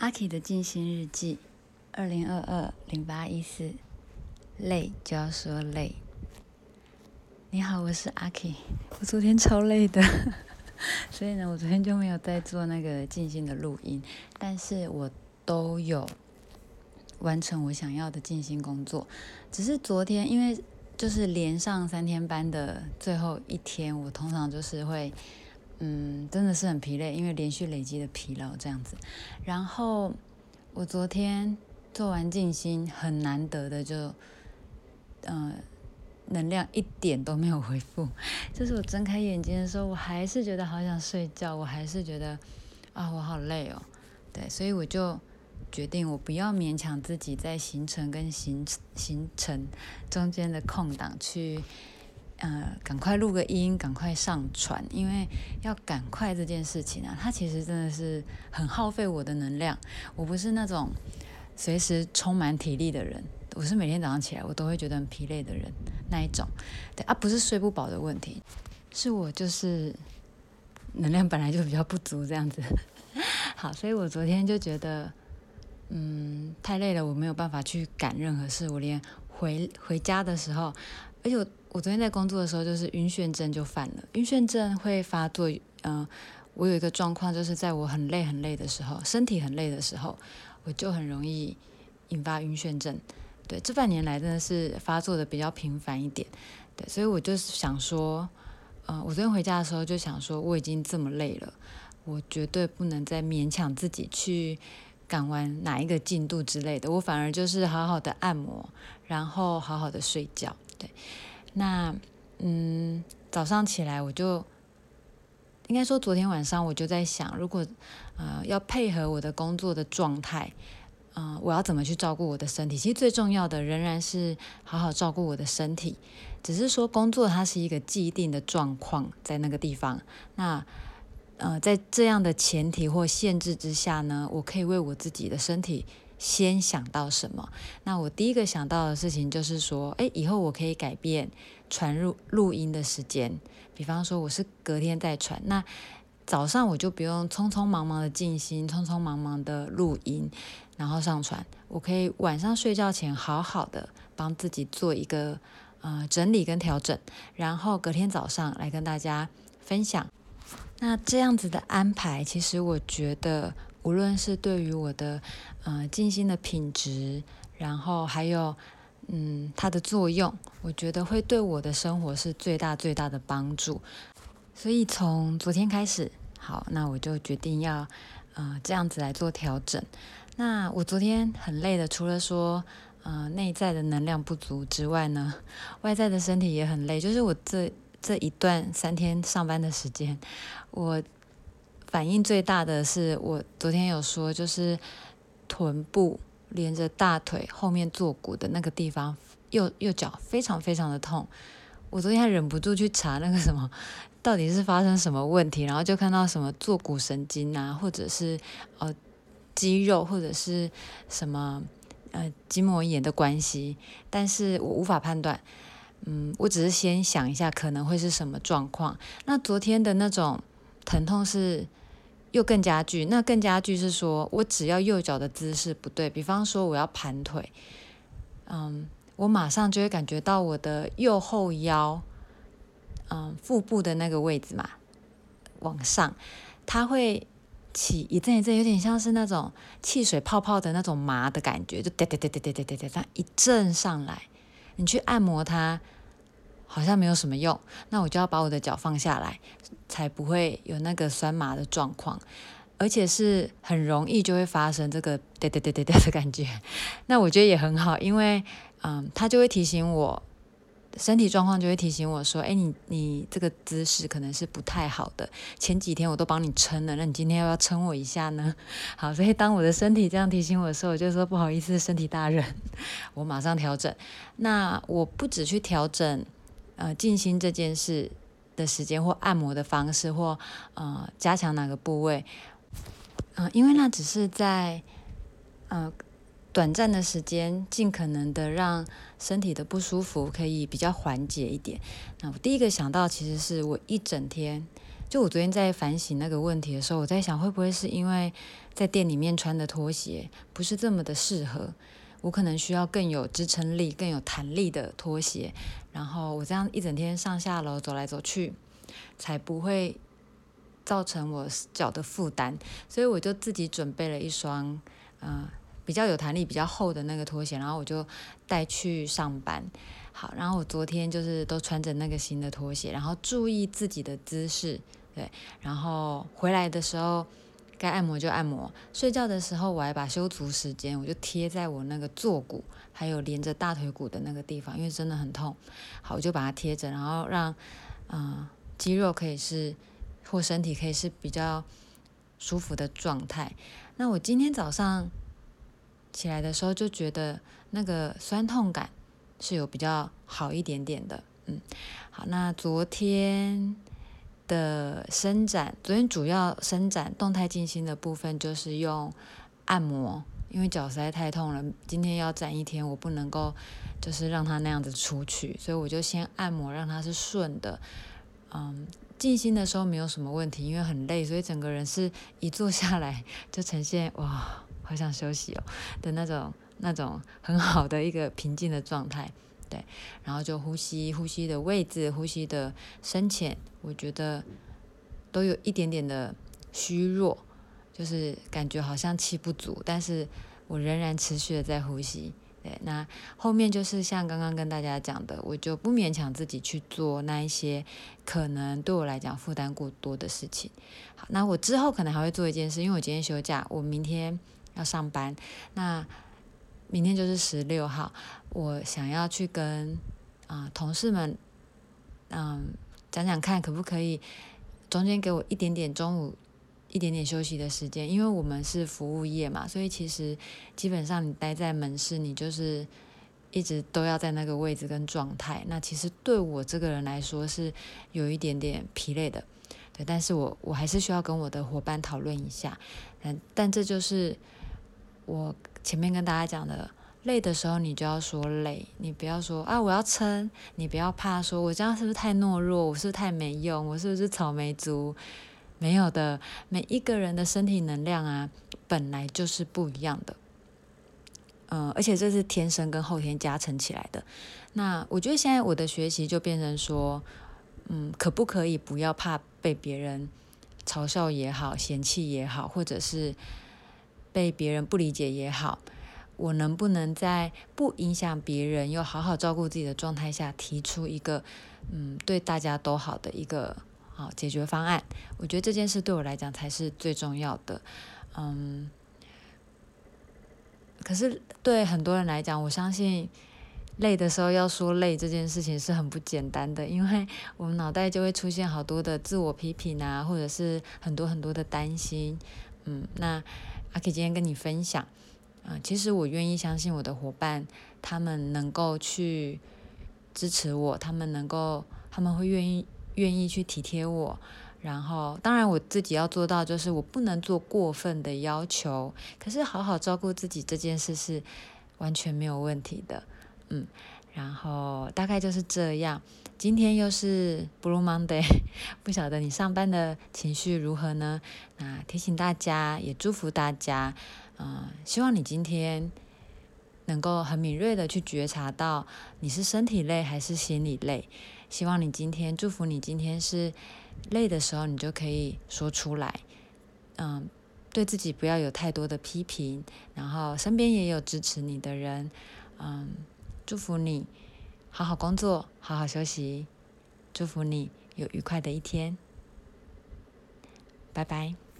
阿 K 的静心日记，二零二二零八一四，累就要说累。你好，我是阿 K，我昨天超累的，所以呢，我昨天就没有在做那个静心的录音，但是我都有完成我想要的静心工作。只是昨天因为就是连上三天班的最后一天，我通常就是会。嗯，真的是很疲累，因为连续累积的疲劳这样子。然后我昨天做完静心，很难得的就，嗯，能量一点都没有恢复。就是我睁开眼睛的时候，我还是觉得好想睡觉，我还是觉得啊，我好累哦。对，所以我就决定，我不要勉强自己在行程跟行行程中间的空档去。呃，赶快录个音，赶快上传，因为要赶快这件事情啊，它其实真的是很耗费我的能量。我不是那种随时充满体力的人，我是每天早上起来我都会觉得很疲累的人那一种。对啊，不是睡不饱的问题，是我就是能量本来就比较不足这样子。好，所以我昨天就觉得，嗯，太累了，我没有办法去赶任何事，我连回回家的时候，而且。我昨天在工作的时候，就是晕眩症就犯了。晕眩症会发作，嗯，我有一个状况，就是在我很累很累的时候，身体很累的时候，我就很容易引发晕眩症。对，这半年来真的是发作的比较频繁一点。对，所以我就是想说，嗯，我昨天回家的时候就想说，我已经这么累了，我绝对不能再勉强自己去赶完哪一个进度之类的，我反而就是好好的按摩，然后好好的睡觉。对。那，嗯，早上起来我就，应该说昨天晚上我就在想，如果，呃，要配合我的工作的状态，嗯，我要怎么去照顾我的身体？其实最重要的仍然是好好照顾我的身体。只是说工作它是一个既定的状况在那个地方，那，呃，在这样的前提或限制之下呢，我可以为我自己的身体。先想到什么？那我第一个想到的事情就是说，哎，以后我可以改变传入录音的时间。比方说，我是隔天再传，那早上我就不用匆匆忙忙的静心，匆匆忙忙的录音，然后上传。我可以晚上睡觉前好好的帮自己做一个呃整理跟调整，然后隔天早上来跟大家分享。那这样子的安排，其实我觉得。无论是对于我的呃静心的品质，然后还有嗯它的作用，我觉得会对我的生活是最大最大的帮助。所以从昨天开始，好，那我就决定要呃这样子来做调整。那我昨天很累的，除了说呃内在的能量不足之外呢，外在的身体也很累。就是我这这一段三天上班的时间，我。反应最大的是我昨天有说，就是臀部连着大腿后面坐骨的那个地方，右右脚非常非常的痛。我昨天还忍不住去查那个什么，到底是发生什么问题，然后就看到什么坐骨神经啊，或者是呃肌肉，或者是什么呃筋膜炎的关系，但是我无法判断。嗯，我只是先想一下可能会是什么状况。那昨天的那种疼痛是。又更加剧，那更加剧是说，我只要右脚的姿势不对，比方说我要盘腿，嗯，我马上就会感觉到我的右后腰，嗯，腹部的那个位置嘛，往上，它会起一阵一阵，有点像是那种汽水泡泡的那种麻的感觉，就哒哒哒哒哒哒哒哒，它一阵上来，你去按摩它。好像没有什么用，那我就要把我的脚放下来，才不会有那个酸麻的状况，而且是很容易就会发生这个 对对对对对的感觉。那我觉得也很好，因为嗯，他就会提醒我身体状况，就会提醒我说，哎，你你这个姿势可能是不太好的。前几天我都帮你撑了，那你今天要不要撑我一下呢？好，所以当我的身体这样提醒我的时候，我就说不好意思，身体大人，我马上调整。那我不止去调整。呃，静心这件事的时间，或按摩的方式，或呃加强哪个部位，嗯，因为那只是在呃短暂的时间，尽可能的让身体的不舒服可以比较缓解一点。那我第一个想到，其实是我一整天就我昨天在反省那个问题的时候，我在想会不会是因为在店里面穿的拖鞋不是这么的适合，我可能需要更有支撑力、更有弹力的拖鞋，然后我这样一整天上下楼走来走去，才不会造成我脚的负担，所以我就自己准备了一双，嗯。比较有弹力、比较厚的那个拖鞋，然后我就带去上班。好，然后我昨天就是都穿着那个新的拖鞋，然后注意自己的姿势，对。然后回来的时候该按摩就按摩，睡觉的时候我还把修足时间我就贴在我那个坐骨，还有连着大腿骨的那个地方，因为真的很痛。好，我就把它贴着，然后让嗯肌肉可以是或身体可以是比较舒服的状态。那我今天早上。起来的时候就觉得那个酸痛感是有比较好一点点的，嗯，好，那昨天的伸展，昨天主要伸展动态静心的部分就是用按摩，因为脚实在太痛了，今天要站一天，我不能够就是让它那样子出去，所以我就先按摩让它是顺的，嗯，静心的时候没有什么问题，因为很累，所以整个人是一坐下来就呈现哇。好想休息哦的那种、那种很好的一个平静的状态，对，然后就呼吸、呼吸的位置、呼吸的深浅，我觉得都有一点点的虚弱，就是感觉好像气不足，但是我仍然持续的在呼吸。对，那后面就是像刚刚跟大家讲的，我就不勉强自己去做那一些可能对我来讲负担过多的事情。好，那我之后可能还会做一件事，因为我今天休假，我明天。要上班，那明天就是十六号，我想要去跟啊同事们，嗯讲讲看可不可以中间给我一点点中午一点点休息的时间，因为我们是服务业嘛，所以其实基本上你待在门市，你就是一直都要在那个位置跟状态，那其实对我这个人来说是有一点点疲累的，对，但是我我还是需要跟我的伙伴讨论一下，嗯，但这就是。我前面跟大家讲的，累的时候你就要说累，你不要说啊我要撑，你不要怕说我这样是不是太懦弱，我是不是太没用，我是不是草莓族？没有的，每一个人的身体能量啊，本来就是不一样的，嗯，而且这是天生跟后天加成起来的。那我觉得现在我的学习就变成说，嗯，可不可以不要怕被别人嘲笑也好，嫌弃也好，或者是。被别人不理解也好，我能不能在不影响别人又好好照顾自己的状态下，提出一个嗯对大家都好的一个好解决方案？我觉得这件事对我来讲才是最重要的。嗯，可是对很多人来讲，我相信累的时候要说累这件事情是很不简单的，因为我们脑袋就会出现好多的自我批评啊，或者是很多很多的担心。嗯，那。阿 K 今天跟你分享，啊，其实我愿意相信我的伙伴，他们能够去支持我，他们能够，他们会愿意愿意去体贴我，然后当然我自己要做到，就是我不能做过分的要求，可是好好照顾自己这件事是完全没有问题的，嗯，然后大概就是这样。今天又是 Blue Monday，不晓得你上班的情绪如何呢？那提醒大家，也祝福大家，嗯，希望你今天能够很敏锐的去觉察到你是身体累还是心理累。希望你今天，祝福你今天是累的时候，你就可以说出来，嗯，对自己不要有太多的批评，然后身边也有支持你的人，嗯，祝福你。好好工作，好好休息，祝福你有愉快的一天，拜拜。